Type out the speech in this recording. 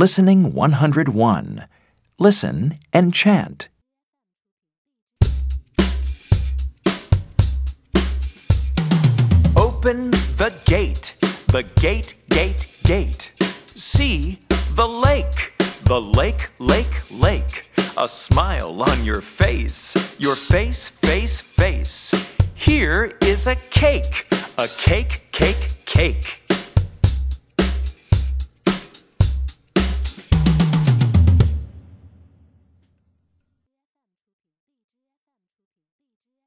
Listening 101. Listen and chant. Open the gate, the gate, gate, gate. See the lake, the lake, lake, lake. A smile on your face, your face, face, face. Here is a cake, a cake, cake, cake.